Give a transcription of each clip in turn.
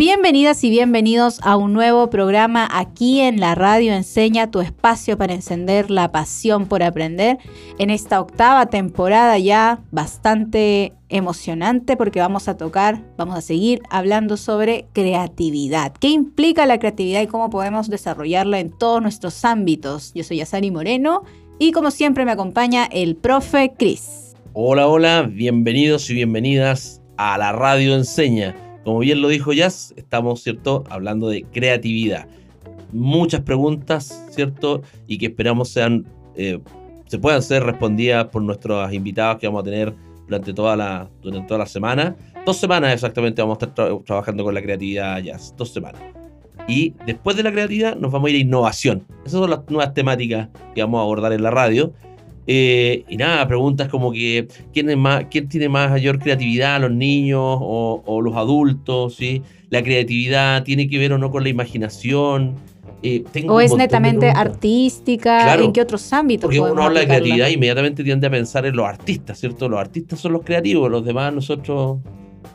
Bienvenidas y bienvenidos a un nuevo programa aquí en la radio Enseña tu espacio para encender la pasión por aprender en esta octava temporada ya bastante emocionante porque vamos a tocar, vamos a seguir hablando sobre creatividad. ¿Qué implica la creatividad y cómo podemos desarrollarla en todos nuestros ámbitos? Yo soy Yasani Moreno y como siempre me acompaña el profe Cris. Hola, hola, bienvenidos y bienvenidas a la radio Enseña como bien lo dijo Jazz, estamos, ¿cierto?, hablando de creatividad. Muchas preguntas, ¿cierto? Y que esperamos sean, eh, se puedan ser respondidas por nuestros invitados que vamos a tener durante toda la, durante toda la semana. Dos semanas exactamente vamos a estar trabajando con la creatividad Jazz, dos semanas. Y después de la creatividad nos vamos a ir a innovación. Esas son las nuevas temáticas que vamos a abordar en la radio. Eh, y nada, preguntas como que ¿quién, es más, quién tiene más mayor creatividad, los niños o, los adultos, ¿sí? La creatividad tiene que ver o no con la imaginación. Eh, o es netamente artística, ¿en qué otros ámbitos? Porque uno habla de creatividad inmediatamente tiende a pensar en los artistas, ¿cierto? Los artistas son los creativos, los demás nosotros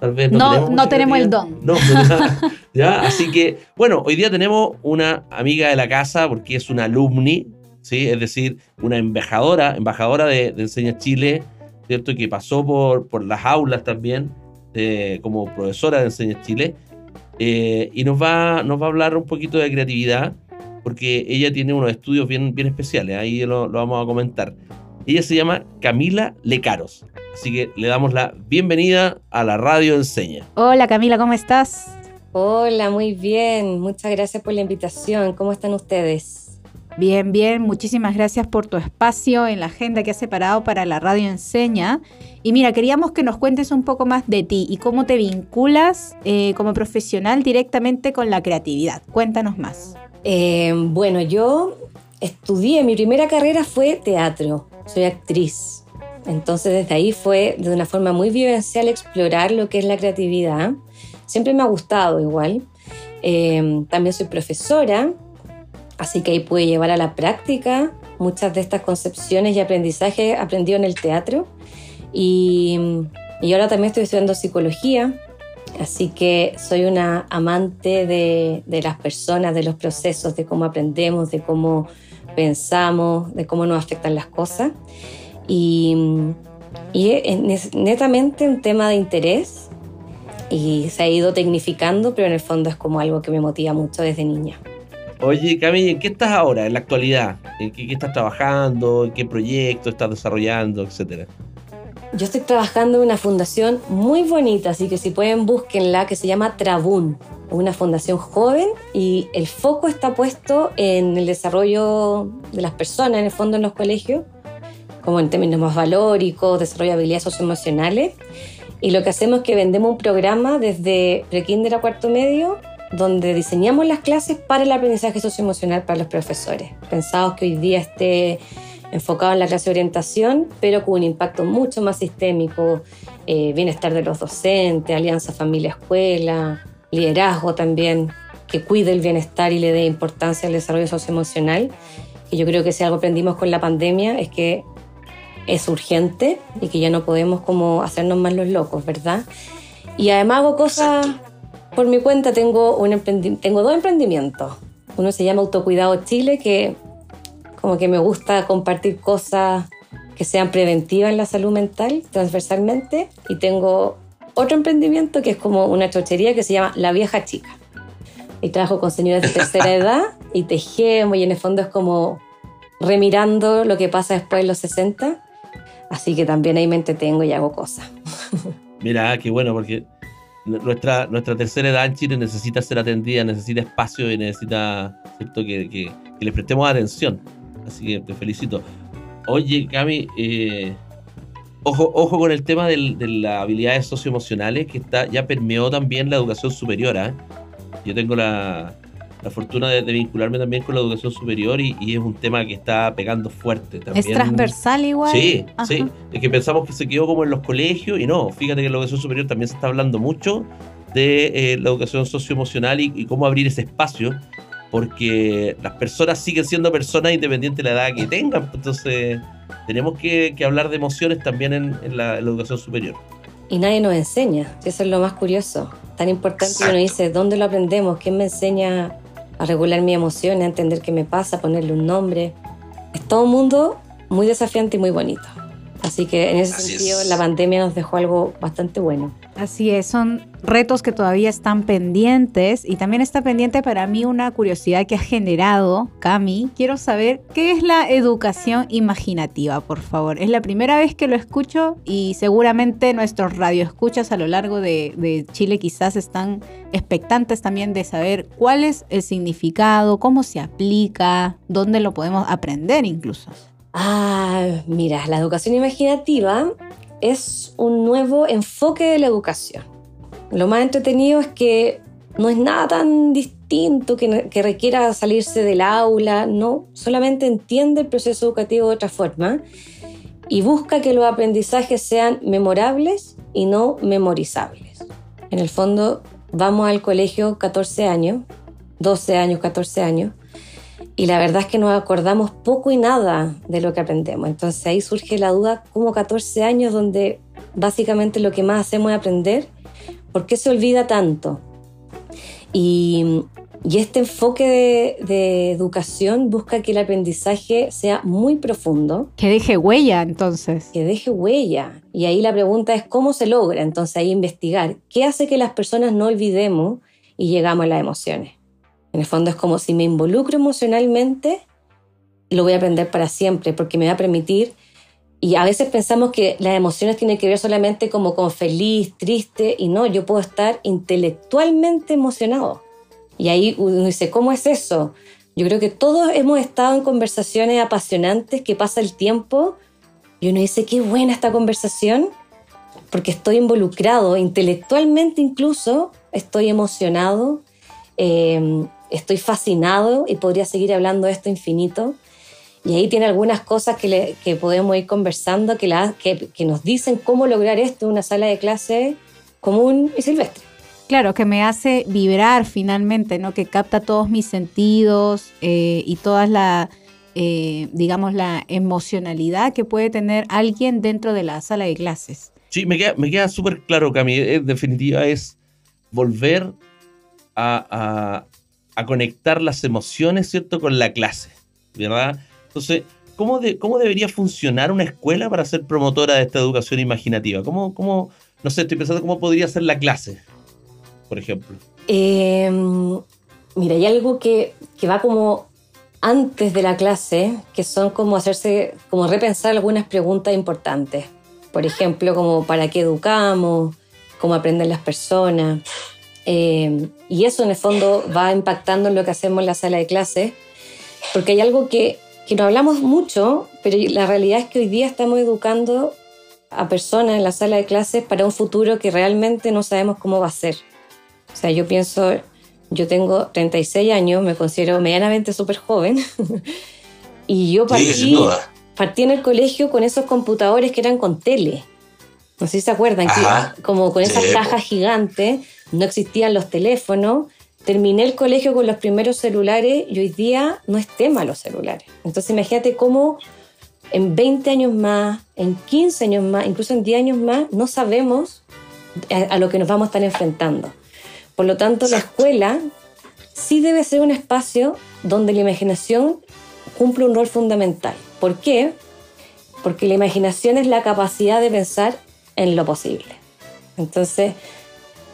tal vez no, tenemos, no tenemos el don. No, ¿ya? Así que, bueno, hoy día tenemos una amiga de la casa porque es una alumni, ¿sí? Es decir, una embajadora, embajadora de, Enseña Chile, ¿cierto? Que pasó por, por las aulas también como profesora de Enseña Chile. Eh, y nos va, nos va a hablar un poquito de creatividad, porque ella tiene unos estudios bien, bien especiales, ahí lo, lo vamos a comentar. Ella se llama Camila Lecaros. Así que le damos la bienvenida a la Radio Enseña. Hola Camila, ¿cómo estás? Hola, muy bien. Muchas gracias por la invitación. ¿Cómo están ustedes? Bien, bien, muchísimas gracias por tu espacio en la agenda que has separado para la radio enseña. Y mira, queríamos que nos cuentes un poco más de ti y cómo te vinculas eh, como profesional directamente con la creatividad. Cuéntanos más. Eh, bueno, yo estudié, mi primera carrera fue teatro, soy actriz. Entonces desde ahí fue de una forma muy vivencial explorar lo que es la creatividad. Siempre me ha gustado igual. Eh, también soy profesora Así que ahí pude llevar a la práctica muchas de estas concepciones y aprendizajes aprendido en el teatro. Y, ahora también estoy estudiando psicología, así que soy una amante de, las personas, de los procesos, de cómo aprendemos, de cómo pensamos, de cómo nos afectan las cosas. Y, y es netamente un tema de interés y se ha ido tecnificando, pero en el fondo es como algo que me motiva mucho desde niña. Oye, Camille, ¿en qué estás ahora, en la actualidad? ¿En qué, estás trabajando? ¿En qué proyecto estás desarrollando, etcétera? Yo estoy trabajando en una fundación muy bonita, así que si pueden búsquenla, que se llama Trabún, una fundación joven y el foco está puesto en el desarrollo de las personas, en el fondo en los colegios, como en términos más valóricos, desarrollo de habilidades socioemocionales. Y lo que hacemos es que vendemos un programa desde prekinder a cuarto medio donde diseñamos las clases para el aprendizaje socioemocional para los profesores. Pensamos que hoy día esté enfocado en la clase de orientación, pero con un impacto mucho más sistémico, eh, bienestar de los docentes, alianza familia-escuela, liderazgo también, que cuide el bienestar y le dé importancia al desarrollo socioemocional. Y yo creo que si algo aprendimos con la pandemia es que es urgente y que ya no podemos como hacernos más los locos, ¿verdad? Y además hago cosas por mi cuenta tengo, un tengo dos emprendimientos. Uno se llama Autocuidado Chile, que como que me gusta compartir cosas que sean preventivas en la salud mental transversalmente. Y tengo otro emprendimiento que es como una chochería que se llama La Vieja Chica. Y trabajo con señoras de tercera edad y tejemos y en el fondo es como remirando lo que pasa después de los 60. Así que también ahí me entretengo y hago cosas. Mira, qué bueno, porque nuestra, nuestra tercera edad en Chile necesita ser atendida, necesita espacio y necesita ¿cierto? Que, que, le prestemos atención. Así que te felicito. Oye, Cami, eh, ojo, ojo con el tema de las habilidades socioemocionales que está ya permeó también la educación superior. ¿eh? Yo tengo la, la fortuna de, vincularme también con la educación superior y, es un tema que está pegando fuerte también. ¿Es transversal igual? Sí, sí. Es que pensamos que se quedó como en los colegios y no, fíjate que en la educación superior también se está hablando mucho de eh, la educación socioemocional y, y cómo abrir ese espacio porque las personas siguen siendo personas independiente de la edad que tengan. Entonces, tenemos que, hablar de emociones también en, la, educación superior. Y nadie nos enseña, eso es lo más curioso. Tan importante que uno dice, ¿dónde lo aprendemos? ¿Quién me enseña a regular mis emociones, a entender qué me pasa, a ponerle un nombre? Es todo un mundo muy desafiante y muy bonito. Así que en ese sentido la pandemia nos dejó algo bastante bueno. Así es, son retos que todavía están pendientes y también está pendiente para mí una curiosidad que ha generado Cami. Quiero saber qué es la educación imaginativa, por favor. Es la primera vez que lo escucho y seguramente nuestros radioescuchas a lo largo de, de Chile quizás están expectantes también de saber cuál es el significado, cómo se aplica, dónde lo podemos aprender incluso. Ah, mira, la educación imaginativa es un nuevo enfoque de la educación. Lo más entretenido es que no es nada tan distinto que, requiera salirse del aula, no, solamente entiende el proceso educativo de otra forma y busca que los aprendizajes sean memorables y no memorizables. En el fondo, vamos al colegio 14 años, 12 años, 14 años, y la verdad es que nos acordamos poco y nada de lo que aprendemos. Entonces ahí surge la duda, como 14 años donde básicamente lo que más hacemos es aprender, ¿por qué se olvida tanto? Y, este enfoque de, educación busca que el aprendizaje sea muy profundo. Que deje huella, entonces. Que deje huella. Y ahí la pregunta es cómo se logra. Entonces ahí investigar qué hace que las personas no olvidemos y llegamos a las emociones. En el fondo es como si me involucro emocionalmente, lo voy a aprender para siempre, porque me va a permitir, y a veces pensamos que las emociones tienen que ver solamente como con feliz, triste, y no, yo puedo estar intelectualmente emocionado. Y ahí uno dice, ¿cómo es eso? Yo creo que todos hemos estado en conversaciones apasionantes que pasa el tiempo y uno dice, qué buena esta conversación, porque estoy involucrado intelectualmente incluso, estoy emocionado. Eh, estoy fascinado y podría seguir hablando de esto infinito. Y ahí tiene algunas cosas que, podemos ir conversando, que, la, que, nos dicen cómo lograr esto en una sala de clase común y silvestre. Claro, que me hace vibrar finalmente, ¿no? Que capta todos mis sentidos eh, y toda la, eh, digamos, la emocionalidad que puede tener alguien dentro de la sala de clases. Sí, me queda, me queda súper claro, Cami. En definitiva, es volver a, a conectar las emociones, ¿cierto?, con la clase, ¿verdad? Entonces, ¿cómo, cómo debería funcionar una escuela para ser promotora de esta educación imaginativa? ¿Cómo, cómo no sé, estoy pensando cómo podría ser la clase, por ejemplo? Em, mira, hay algo que, que va como antes de la clase, que son como hacerse, como repensar algunas preguntas importantes. Por ejemplo, como para qué educamos, cómo aprenden las personas, eh, y eso en el fondo va impactando en lo que hacemos en la sala de clase, porque hay algo que, que no hablamos mucho, pero la realidad es que hoy día estamos educando a personas en la sala de clases para un futuro que realmente no sabemos cómo va a ser. O sea, yo pienso, yo tengo 36 años, me considero medianamente súper joven, y yo partí, partí en el colegio con esos computadores que eran con tele. No sé si se acuerdan, que, como con esas cajas gigantes no existían los teléfonos, terminé el colegio con los primeros celulares y hoy día no es tema los celulares. Entonces imagínate cómo en 20 años más, en 15 años más, incluso en 10 años más, no sabemos a, lo que nos vamos a estar enfrentando. Por lo tanto, la escuela sí debe ser un espacio donde la imaginación cumple un rol fundamental. ¿Por qué? Porque la imaginación es la capacidad de pensar en lo posible. Entonces,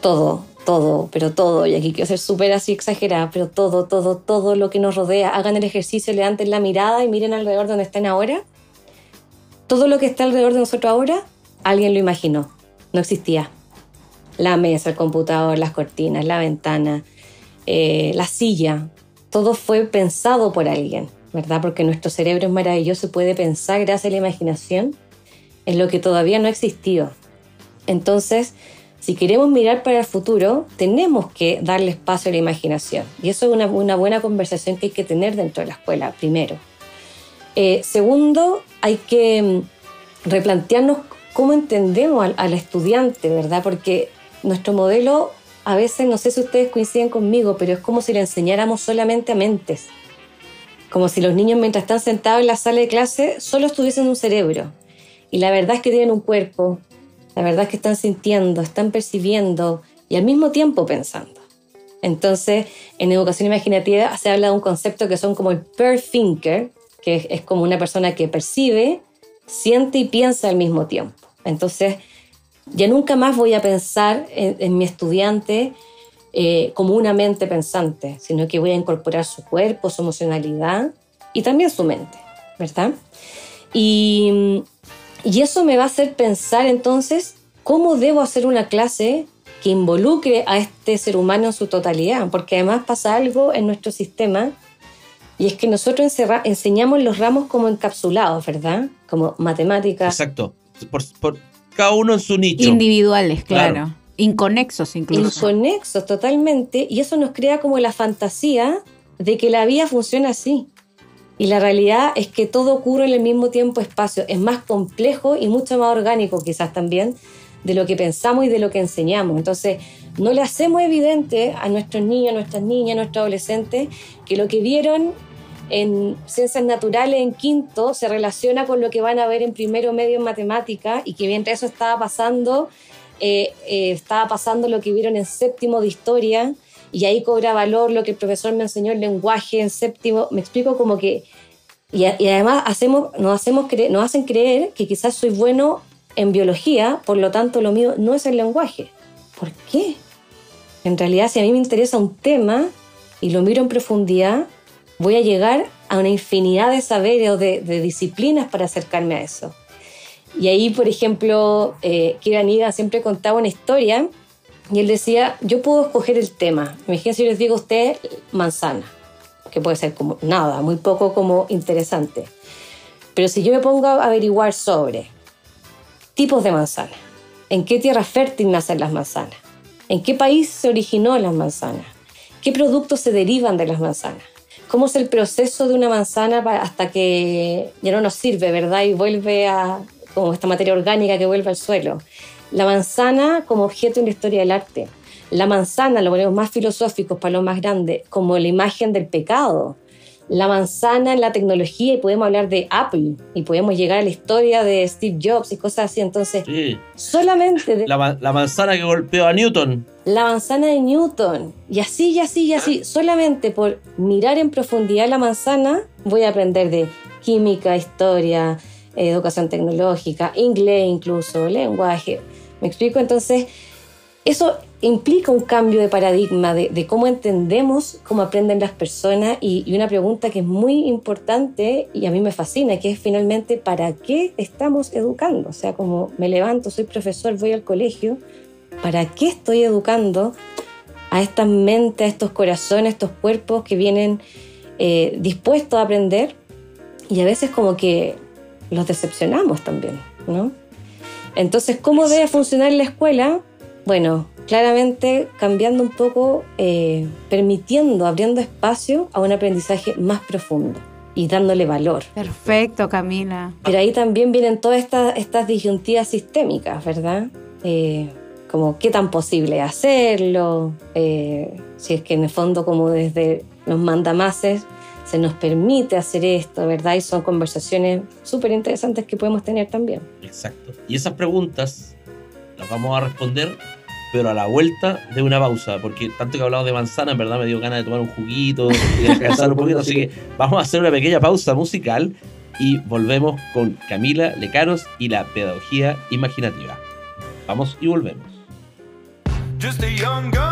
todo, todo, pero todo, y aquí quiero ser súper así exagerada, pero todo, todo, todo lo que nos rodea, hagan el ejercicio, levanten la mirada y miren alrededor donde están ahora. Todo lo que está alrededor de nosotros ahora, alguien lo imaginó, no existía. La mesa, el computador, las cortinas, la ventana, eh, la silla, todo fue pensado por alguien, ¿verdad? Porque nuestro cerebro es maravilloso, puede pensar gracias a la imaginación en lo que todavía no existió. Entonces, si queremos mirar para el futuro, tenemos que darle espacio a la imaginación. Y eso es una, buena conversación que hay que tener dentro de la escuela, primero. Eh, segundo, hay que mm, replantearnos cómo entendemos al, al, estudiante, ¿verdad? Porque nuestro modelo, a veces, no sé si ustedes coinciden conmigo, pero es como si le enseñáramos solamente a mentes. Como si los niños, mientras están sentados en la sala de clase, solo estuviesen un cerebro. Y la verdad es que tienen un cuerpo, la verdad es que están sintiendo, están percibiendo y al mismo tiempo pensando. Entonces, en educación imaginativa se habla de un concepto que son como el per thinker, que es, como una persona que percibe, siente y piensa al mismo tiempo. Entonces, ya nunca más voy a pensar en, mi estudiante eh, como una mente pensante, sino que voy a incorporar su cuerpo, su emocionalidad y también su mente, ¿verdad? Y y eso me va a hacer pensar entonces cómo debo hacer una clase que involucre a este ser humano en su totalidad, porque además pasa algo en nuestro sistema y es que nosotros enseñamos los ramos como encapsulados, ¿verdad? Como matemáticas. Exacto, por, cada uno en su nicho. Individuales, claro. Inconexos incluso. Inconexos totalmente, y eso nos crea como la fantasía de que la vida funciona así. Y la realidad es que todo ocurre en el mismo tiempo-espacio. Es más complejo y mucho más orgánico quizás también de lo que pensamos y de lo que enseñamos. Entonces, no le hacemos evidente a nuestros niños, nuestras niñas, nuestros adolescentes que lo que vieron en ciencias naturales en quinto se relaciona con lo que van a ver en primero medio en matemática y que mientras eso estaba pasando, eh, eh, estaba pasando lo que vieron en séptimo de historia y ahí cobra valor lo que el profesor me enseñó el lenguaje en séptimo. Me explico como que... Y, además hacemos, nos, hacemos nos hacen creer que quizás soy bueno en biología, por lo tanto lo mío no es el lenguaje. ¿Por qué? En realidad, si a mí me interesa un tema y lo miro en profundidad, voy a llegar a una infinidad de saberes o de, disciplinas para acercarme a eso. Y ahí, por ejemplo, eh, Kira siempre contaba una historia y él decía, yo puedo escoger el tema. Imagínense si les digo a usted manzana, que puede ser como nada, muy poco como interesante. Pero si yo me pongo a averiguar sobre tipos de manzana, en qué tierra fértil nacen las manzanas, en qué país se originó las manzanas, qué productos se derivan de las manzanas, cómo es el proceso de una manzana hasta que ya no nos sirve, ¿verdad? Y vuelve a, como esta materia orgánica que vuelve al suelo. La manzana como objeto en la historia del arte. La manzana, lo ponemos más filosóficos para lo más grande, como la imagen del pecado. La manzana en la tecnología y podemos hablar de Apple y podemos llegar a la historia de Steve Jobs y cosas así. Entonces, solamente... La, la, manzana que golpeó a Newton. La manzana de Newton. Y así, y así, y así. Solamente por mirar en profundidad la manzana voy a aprender de química, historia, educación tecnológica, inglés incluso, lenguaje. ¿Me explico? Entonces, eso implica un cambio de paradigma de, cómo entendemos cómo aprenden las personas y, una pregunta que es muy importante y a mí me fascina, que es finalmente, ¿para qué estamos educando? O sea, como me levanto, soy profesor, voy al colegio, ¿para qué estoy educando a estas mentes, a estos corazones, a estos cuerpos que vienen eh, dispuestos a aprender? Y a veces como que los decepcionamos también, ¿no? Entonces, ¿cómo debe funcionar la escuela? Bueno, claramente cambiando un poco, eh, permitiendo, abriendo espacio a un aprendizaje más profundo y dándole valor. Perfecto, Camila. Pero ahí también vienen todas estas, estas disyuntivas sistémicas, ¿verdad? Eh, como qué tan posible hacerlo, eh, si es que en el fondo como desde los mandamases se nos permite hacer esto, ¿verdad? Y son conversaciones súper interesantes que podemos tener también. Exacto. Y esas preguntas las vamos a responder, pero a la vuelta de una pausa, porque tanto que he hablado de manzana, en verdad me dio ganas de tomar un juguito, de descansar un poquito, así que vamos a hacer una pequeña pausa musical y volvemos con Camila Lecaros y la pedagogía imaginativa. Vamos y volvemos. Just a young gun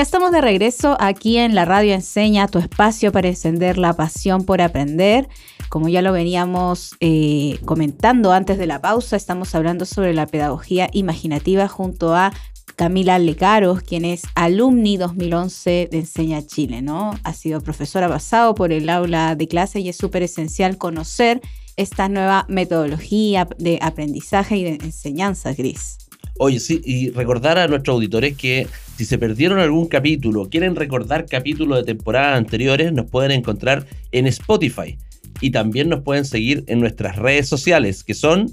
ya estamos de regreso aquí en la radio Enseña, tu espacio para encender la pasión por aprender. Como ya lo veníamos eh, comentando antes de la pausa, estamos hablando sobre la pedagogía imaginativa junto a Camila Lecaros, quien es alumni 2011 de Enseña Chile, ¿no? Ha sido profesora pasado por el aula de clase y es súper esencial conocer esta nueva metodología de aprendizaje y de enseñanza, Gris. Oye, sí, y recordar a nuestros auditores que si se perdieron algún capítulo, quieren recordar capítulos de temporadas anteriores, nos pueden encontrar en Spotify. Y también nos pueden seguir en nuestras redes sociales, que son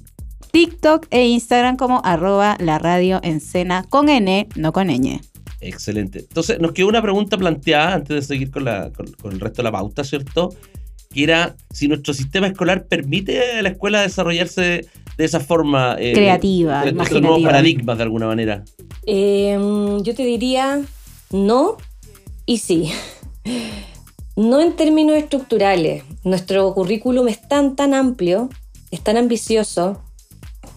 TikTok e Instagram como arroba la radio encena con N, no con ñ. Excelente. Entonces, nos quedó una pregunta planteada antes de seguir con, la, con, con el resto de la pauta, ¿cierto? Que era si nuestro sistema escolar permite a la escuela desarrollarse de esa forma. eh, Creativa, de- de estos nuevos imaginativa. paradigmas de alguna manera. Em, yo te diría no y sí. No en términos estructurales. Nuestro currículum es tan, tan amplio, es tan ambicioso,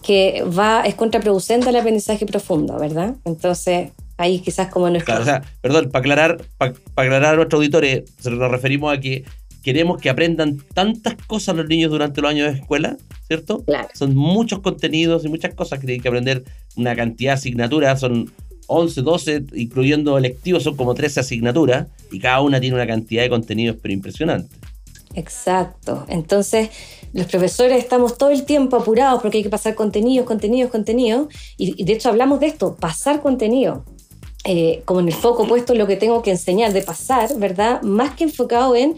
que va, es contraproducente al aprendizaje profundo, ¿verdad? Entonces, ahí quizás como nuestro... Claro, o sea, perdón, para aclarar, para aclarar a nuestros auditores, se nos referimos a que queremos que aprendan tantas cosas los niños durante los años de escuela, ¿cierto? Claro. Son muchos contenidos y muchas cosas que tienen que aprender, una cantidad de asignaturas, son 11, 12, incluyendo electivos, son como 13 asignaturas, y cada una tiene una cantidad de contenidos pero impresionante. Exacto. Entonces, los profesores estamos todo el tiempo apurados porque hay que pasar contenidos, contenidos, contenidos. Y, y de hecho hablamos de esto, pasar contenido. Eh, como en el foco puesto en lo que tengo que enseñar de pasar, ¿verdad? Más que enfocado en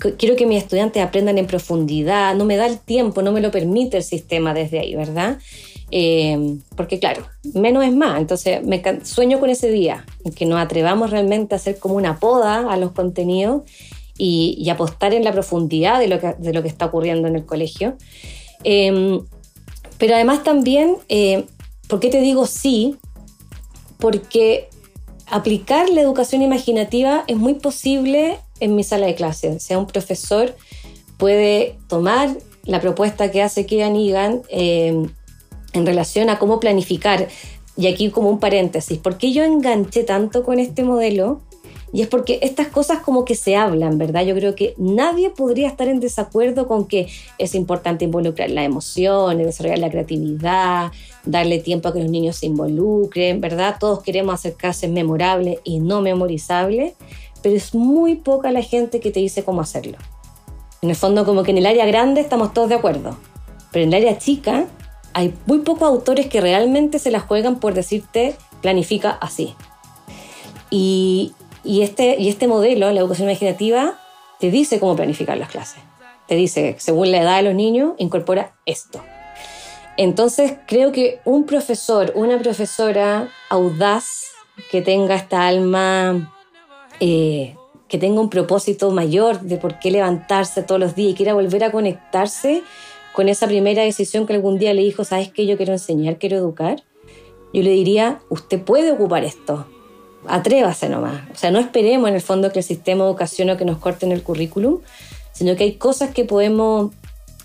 quiero que mis estudiantes aprendan en profundidad, no me da el tiempo, no me lo permite el sistema desde ahí, ¿verdad? Eh, porque claro, menos es más. Entonces, me sueño con ese día en que nos atrevamos realmente a hacer como una poda a los contenidos y, y apostar en la profundidad de lo que, de lo que está ocurriendo en el colegio. Eh, pero además también, eh, ¿por qué te digo sí? Porque aplicar la educación imaginativa es muy posible en mi sala de clase. O sea, un profesor puede tomar la propuesta que hace Kieran Egan eh, en relación a cómo planificar. Y aquí como un paréntesis, ¿por qué yo enganché tanto con este modelo? Y es porque estas cosas como que se hablan, ¿verdad? Yo creo que nadie podría estar en desacuerdo con que es importante involucrar las emociones, desarrollar la creatividad, darle tiempo a que los niños se involucren, ¿verdad? Todos queremos hacer clases memorables y no memorizables, pero es muy poca la gente que te dice cómo hacerlo. En el fondo, como que en el área grande estamos todos de acuerdo, pero en el área chica hay muy pocos autores que realmente se la juegan por decirte planifica así. Y, y este, y este modelo, la educación imaginativa, te dice cómo planificar las clases. Te dice, según la edad de los niños, incorpora esto. Entonces, creo que un profesor, una profesora audaz, que tenga esta alma, eh, que tenga un propósito mayor de por qué levantarse todos los días y quiera volver a conectarse con esa primera decisión que algún día le dijo, ¿sabes qué? Yo quiero enseñar, quiero educar. Yo le diría, usted puede ocupar esto, atrévase nomás. O sea, no esperemos en el fondo que el sistema de educación o que nos corten el currículum, sino que hay cosas que podemos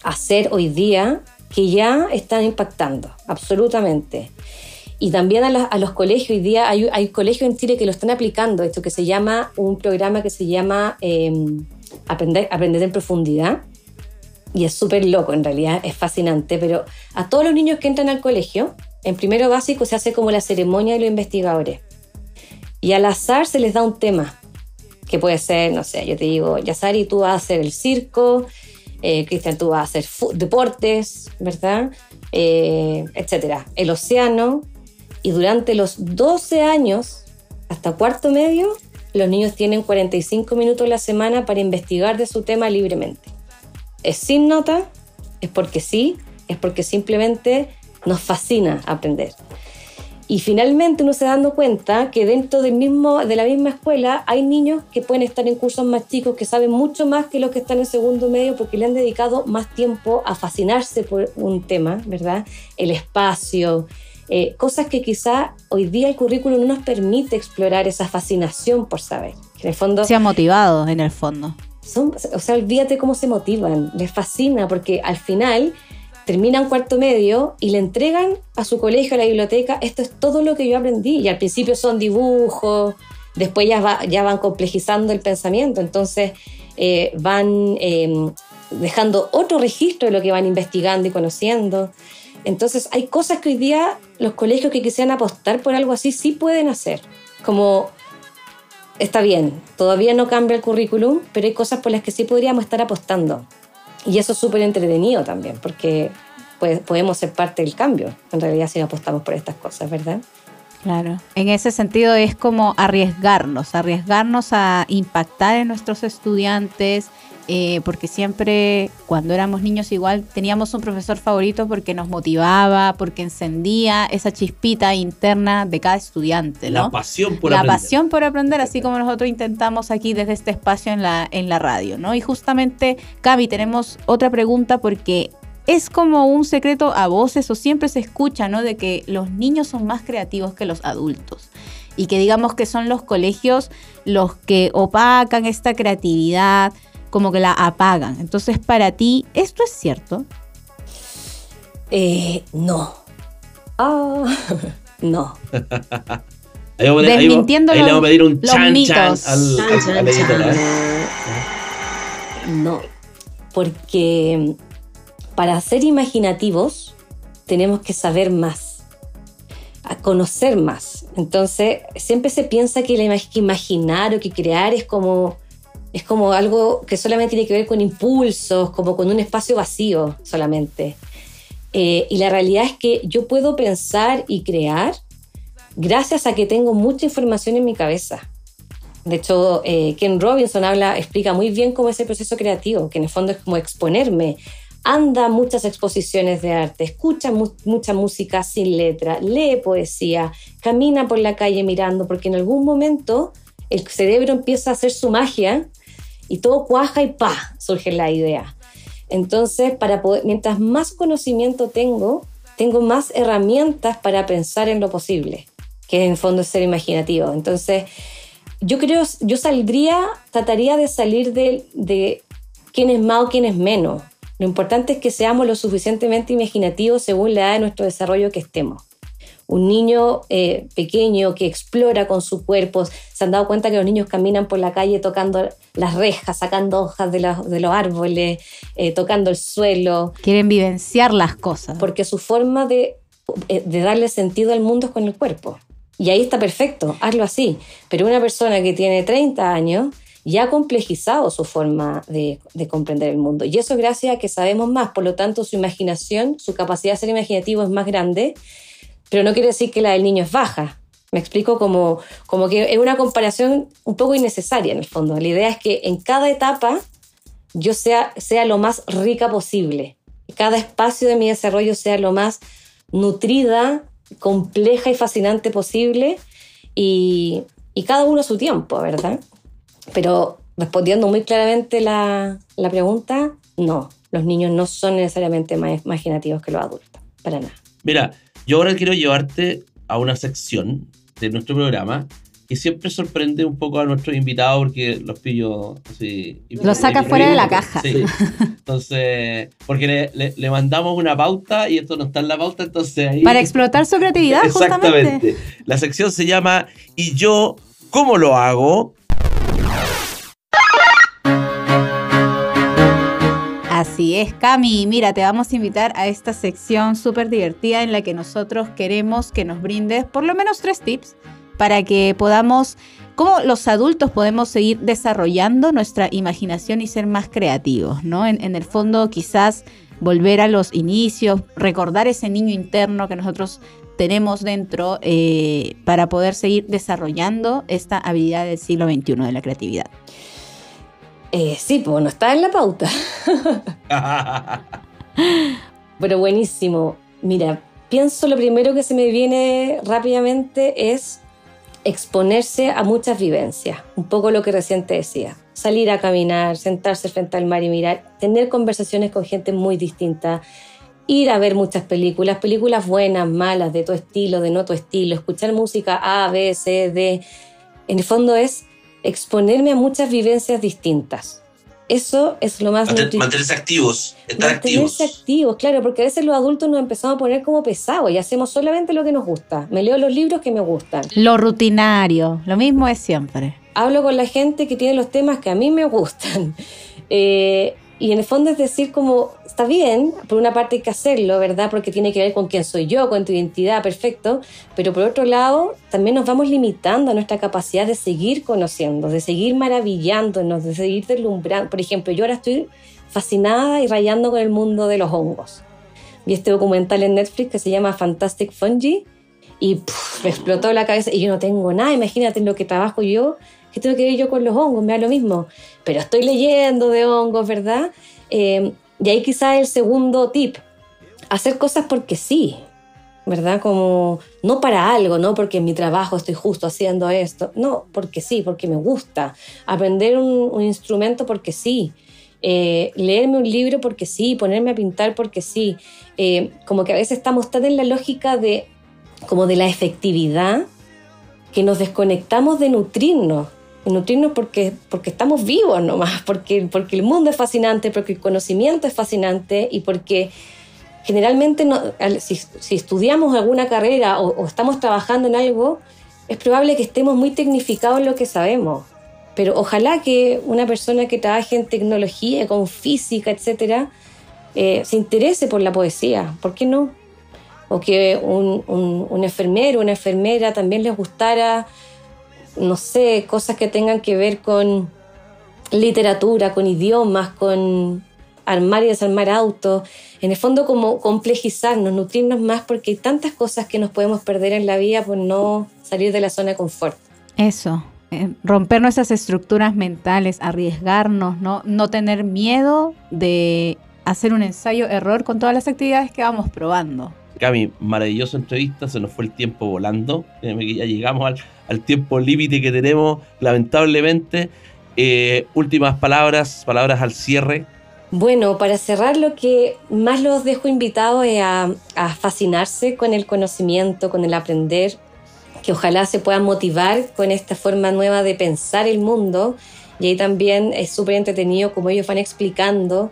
hacer hoy día que ya están impactando, absolutamente. Y también a, la- a los colegios, hoy día hay, hay colegios en Chile que lo están aplicando, esto que se llama, un programa que se llama eh, Aprender, Aprender en Profundidad. Y es súper loco, en realidad, es fascinante, pero a todos los niños que entran al colegio, en primero básico se hace como la ceremonia de los investigadores. Y al azar se les da un tema, que puede ser, no sé, yo te digo, Yasari, tú vas a hacer el circo, eh, Cristian, tú vas a hacer deportes, ¿verdad? Eh, etcétera. El océano. Y durante los 12 años, hasta cuarto medio, los niños tienen 45 minutos a la semana para investigar de su tema libremente. Es sin nota, es porque sí, es porque simplemente nos fascina aprender. Y finalmente uno se da dando cuenta que dentro del mismo, de la misma escuela hay niños que pueden estar en cursos más chicos, que saben mucho más que los que están en segundo medio porque le han dedicado más tiempo a fascinarse por un tema, ¿verdad? El espacio, eh, cosas que quizá hoy día el currículum no nos permite explorar esa fascinación por saber. En el fondo Se ha motivado en el fondo. son, o sea, olvídate cómo se motivan, les fascina porque al final terminan cuarto medio y le entregan a su colegio, a la biblioteca, esto es todo lo que yo aprendí y al principio son dibujos, después ya, va- ya van complejizando el pensamiento, entonces eh, van eh, dejando otro registro de lo que van investigando y conociendo. Entonces hay cosas que hoy día los colegios que quisieran apostar por algo así sí pueden hacer, como está bien, todavía no cambia el currículum, pero hay cosas por las que sí podríamos estar apostando. Y eso es súper entretenido también, porque podemos ser parte del cambio, en realidad, si apostamos por estas cosas, ¿verdad? Claro. En ese sentido es como arriesgarnos, arriesgarnos a impactar en nuestros estudiantes, eh, porque siempre cuando éramos niños igual teníamos un profesor favorito porque nos motivaba, porque encendía esa chispita interna de cada estudiante, ¿no? La pasión por la aprender. pasión por aprender, así como nosotros intentamos aquí desde este espacio en la, en la radio, ¿no? Y justamente, Cami, tenemos otra pregunta porque es como un secreto a voces o siempre se escucha, ¿no? De que los niños son más creativos que los adultos y que digamos que son los colegios los que opacan esta creatividad, como que la apagan. Entonces, para ti, ¿esto es cierto? Eh, no. Ah, no. Ahí vamos ahí Desmintiendo ahí le vamos a pedir un chan al, Chan, al- chan, al editor, chan. ¿eh? No, porque para ser imaginativos tenemos que saber más, a conocer más. Entonces, siempre se piensa que, la que imaginar o que crear es como, es como algo que solamente tiene que ver con impulsos, como con un espacio vacío solamente. Eh, y la realidad es que yo puedo pensar y crear gracias a que tengo mucha información en mi cabeza. De hecho, eh, Ken Robinson habla, explica muy bien cómo es el proceso creativo, que en el fondo es como exponerme. Anda muchas exposiciones de arte, escucha mu- mucha música sin letra, lee poesía, camina por la calle mirando, porque en algún momento el cerebro empieza a hacer su magia y todo cuaja y pa, surge la idea. Entonces, para poder, mientras más conocimiento tengo, tengo más herramientas para pensar en lo posible, que en fondo es ser imaginativo. Entonces, yo creo, yo saldría, trataría de salir de, de quién es más o quién es menos. Lo importante es que seamos lo suficientemente imaginativos según la edad de nuestro desarrollo que estemos. Un niño eh, pequeño que explora con su cuerpo, se han dado cuenta que los niños caminan por la calle tocando las rejas, sacando hojas de, la- de los árboles, eh, tocando el suelo, Quieren vivenciar las cosas. porque su forma de, eh, de darle sentido al mundo es con el cuerpo. Y ahí está perfecto, hazlo así. Pero una persona que tiene 30 años ya ha complejizado su forma de, de comprender el mundo. Y eso gracias a que sabemos más, por lo tanto su imaginación, su capacidad de ser imaginativo es más grande, pero no quiere decir que la del niño es baja. Me explico como, como que es una comparación un poco innecesaria en el fondo. La idea es que en cada etapa yo sea, sea lo más rica posible. Cada espacio de mi desarrollo sea lo más nutrida, compleja y fascinante posible y, y cada uno a su tiempo, ¿verdad? Pero respondiendo muy claramente la, la pregunta, no, los niños no son necesariamente más imaginativos que los adultos, para nada. Mira, yo ahora quiero llevarte a una sección de nuestro programa que siempre sorprende un poco a nuestros invitados porque los pillo así. Los saca fuera de la caja. Sí. Entonces, porque le, le- le mandamos una pauta y esto no está en la pauta, entonces ahí. Para explotar su creatividad, justamente. Exactamente. La sección se llama ¿Y yo cómo lo hago? Así es, Cami. Mira, te vamos a invitar a esta sección súper divertida en la que nosotros queremos que nos brindes por lo menos tres tips para que podamos cómo los adultos podemos seguir desarrollando nuestra imaginación y ser más creativos, ¿no? En, en el fondo, quizás volver a los inicios, recordar ese niño interno que nosotros tenemos dentro eh, para poder seguir desarrollando esta habilidad del siglo XXI de la creatividad. Eh, sí, pues no está en la pauta. Pero buenísimo. Mira, pienso lo primero que se me viene rápidamente es exponerse a muchas vivencias. Un poco lo que recién te decía. Salir a caminar, sentarse frente al mar y mirar, tener conversaciones con gente muy distinta, ir a ver muchas películas, películas buenas, malas, de tu estilo, de no tu estilo, escuchar música A, B, C, D. En el fondo es exponerme a muchas vivencias distintas. Eso es lo más Manten- nutritivo. mantenerse activos, estar activos. Mantenerse activos, claro, porque a veces los adultos nos empezamos a poner como pesados y hacemos solamente lo que nos gusta. Me leo los libros que me gustan. Lo rutinario, lo mismo es siempre. Hablo con la gente que tiene los temas que a mí me gustan. Eh, y en el fondo es decir como, está bien, por una parte hay que hacerlo, ¿verdad? Porque tiene que ver con quién soy yo, con tu identidad, perfecto. Pero por otro lado, también nos vamos limitando a nuestra capacidad de seguir conociendo, de seguir maravillándonos, de seguir deslumbrando. Por ejemplo, yo ahora estoy fascinada y rayando con el mundo de los hongos. Vi este documental en Netflix que se llama Fantastic Fungi y puf, me explotó la cabeza y yo no tengo nada, imagínate lo que trabajo yo, que tengo que ver yo con los hongos, me da lo mismo, pero estoy leyendo de hongos, ¿verdad? Eh, y ahí quizás el segundo tip, hacer cosas porque sí, ¿verdad? Como no para algo, no porque en mi trabajo estoy justo haciendo esto, no, porque sí, porque me gusta, aprender un, un instrumento porque sí, eh, leerme un libro porque sí, ponerme a pintar porque sí, Eh, como que a veces estamos tan en la lógica de como de la efectividad que nos desconectamos de nutrirnos, de nutrirnos porque, porque estamos vivos nomás, porque, porque el mundo es fascinante, porque el conocimiento es fascinante y porque generalmente si, si estudiamos alguna carrera o, o estamos trabajando en algo, es probable que estemos muy tecnificados en lo que sabemos. Pero ojalá que una persona que trabaje en tecnología, con física, etcétera, eh, se interese por la poesía. ¿Por qué no? O que un, un, un enfermero, una enfermera también les gustara, no sé, cosas que tengan que ver con literatura, con idiomas, con armar y desarmar autos. En el fondo como complejizarnos, nutrirnos más porque hay tantas cosas que nos podemos perder en la vida por no salir de la zona de confort. Eso, eh, romper nuestras estructuras mentales, arriesgarnos, ¿no? no tener miedo de hacer un ensayo-error con todas las actividades que vamos probando. Cami, maravillosa entrevista, se nos fue el tiempo volando. Ya llegamos al, tiempo límite que tenemos, lamentablemente. Eh, últimas palabras, palabras al cierre. Bueno, para cerrar, lo que más los dejo invitados es a, a fascinarse con el conocimiento, con el aprender, que ojalá se puedan motivar con esta forma nueva de pensar el mundo. Y ahí también es súper entretenido como ellos van explicando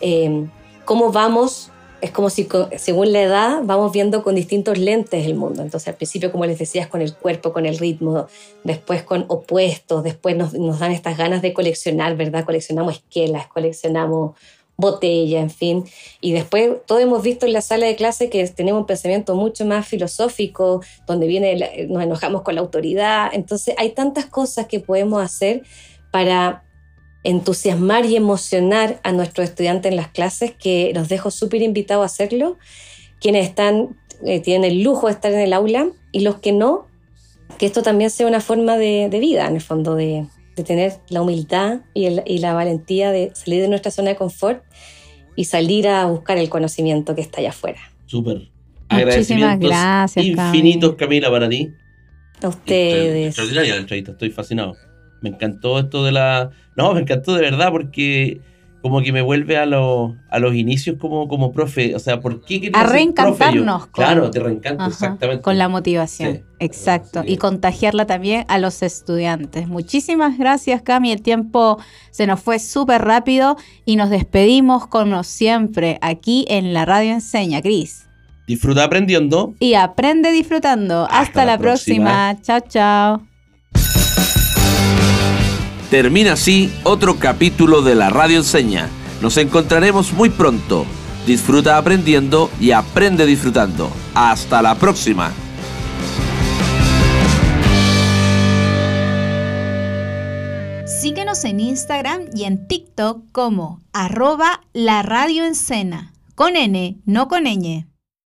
eh, cómo vamos, es como si según la edad vamos viendo con distintos lentes el mundo. Entonces al principio, como les decías, con el cuerpo, con el ritmo, después con opuestos, después nos, dan estas ganas de coleccionar, ¿verdad? Coleccionamos esquelas, coleccionamos botellas, en fin. Y después todo hemos visto en la sala de clase que tenemos un pensamiento mucho más filosófico, donde viene nos enojamos con la autoridad. Entonces hay tantas cosas que podemos hacer para entusiasmar y emocionar a nuestros estudiantes en las clases que los dejo súper invitados a hacerlo. Quienes están, eh, tienen el lujo de estar en el aula y los que no, que esto también sea una forma de, de vida, en el fondo, de, de tener la humildad y, el- y la valentía de salir de nuestra zona de confort y salir a buscar el conocimiento que está allá afuera. Súper. Muchísimas gracias, infinitos, Camila, para ti. A ustedes. Extraordinaria la entrevista, estoy fascinado. Me encantó esto de la. No, me encantó de verdad porque como que me vuelve a, los a los inicios como, como profe. O sea, ¿por qué A reencantarnos con- Claro, te reencanto, Ajá, exactamente. Con la motivación. Sí. Exacto. Y contagiarla también a los estudiantes. Muchísimas gracias, Cami. El tiempo se nos fue súper rápido y nos despedimos como siempre aquí en la Radio Enseña, Cris. Disfruta aprendiendo. Y aprende disfrutando. Hasta, la, próxima. Chao, chao. Termina así otro capítulo de la Radio Enseña. Nos encontraremos muy pronto. Disfruta aprendiendo y aprende disfrutando. Hasta la próxima. Síguenos en Instagram y en TikTok como arroba la radio con N, no con ñ.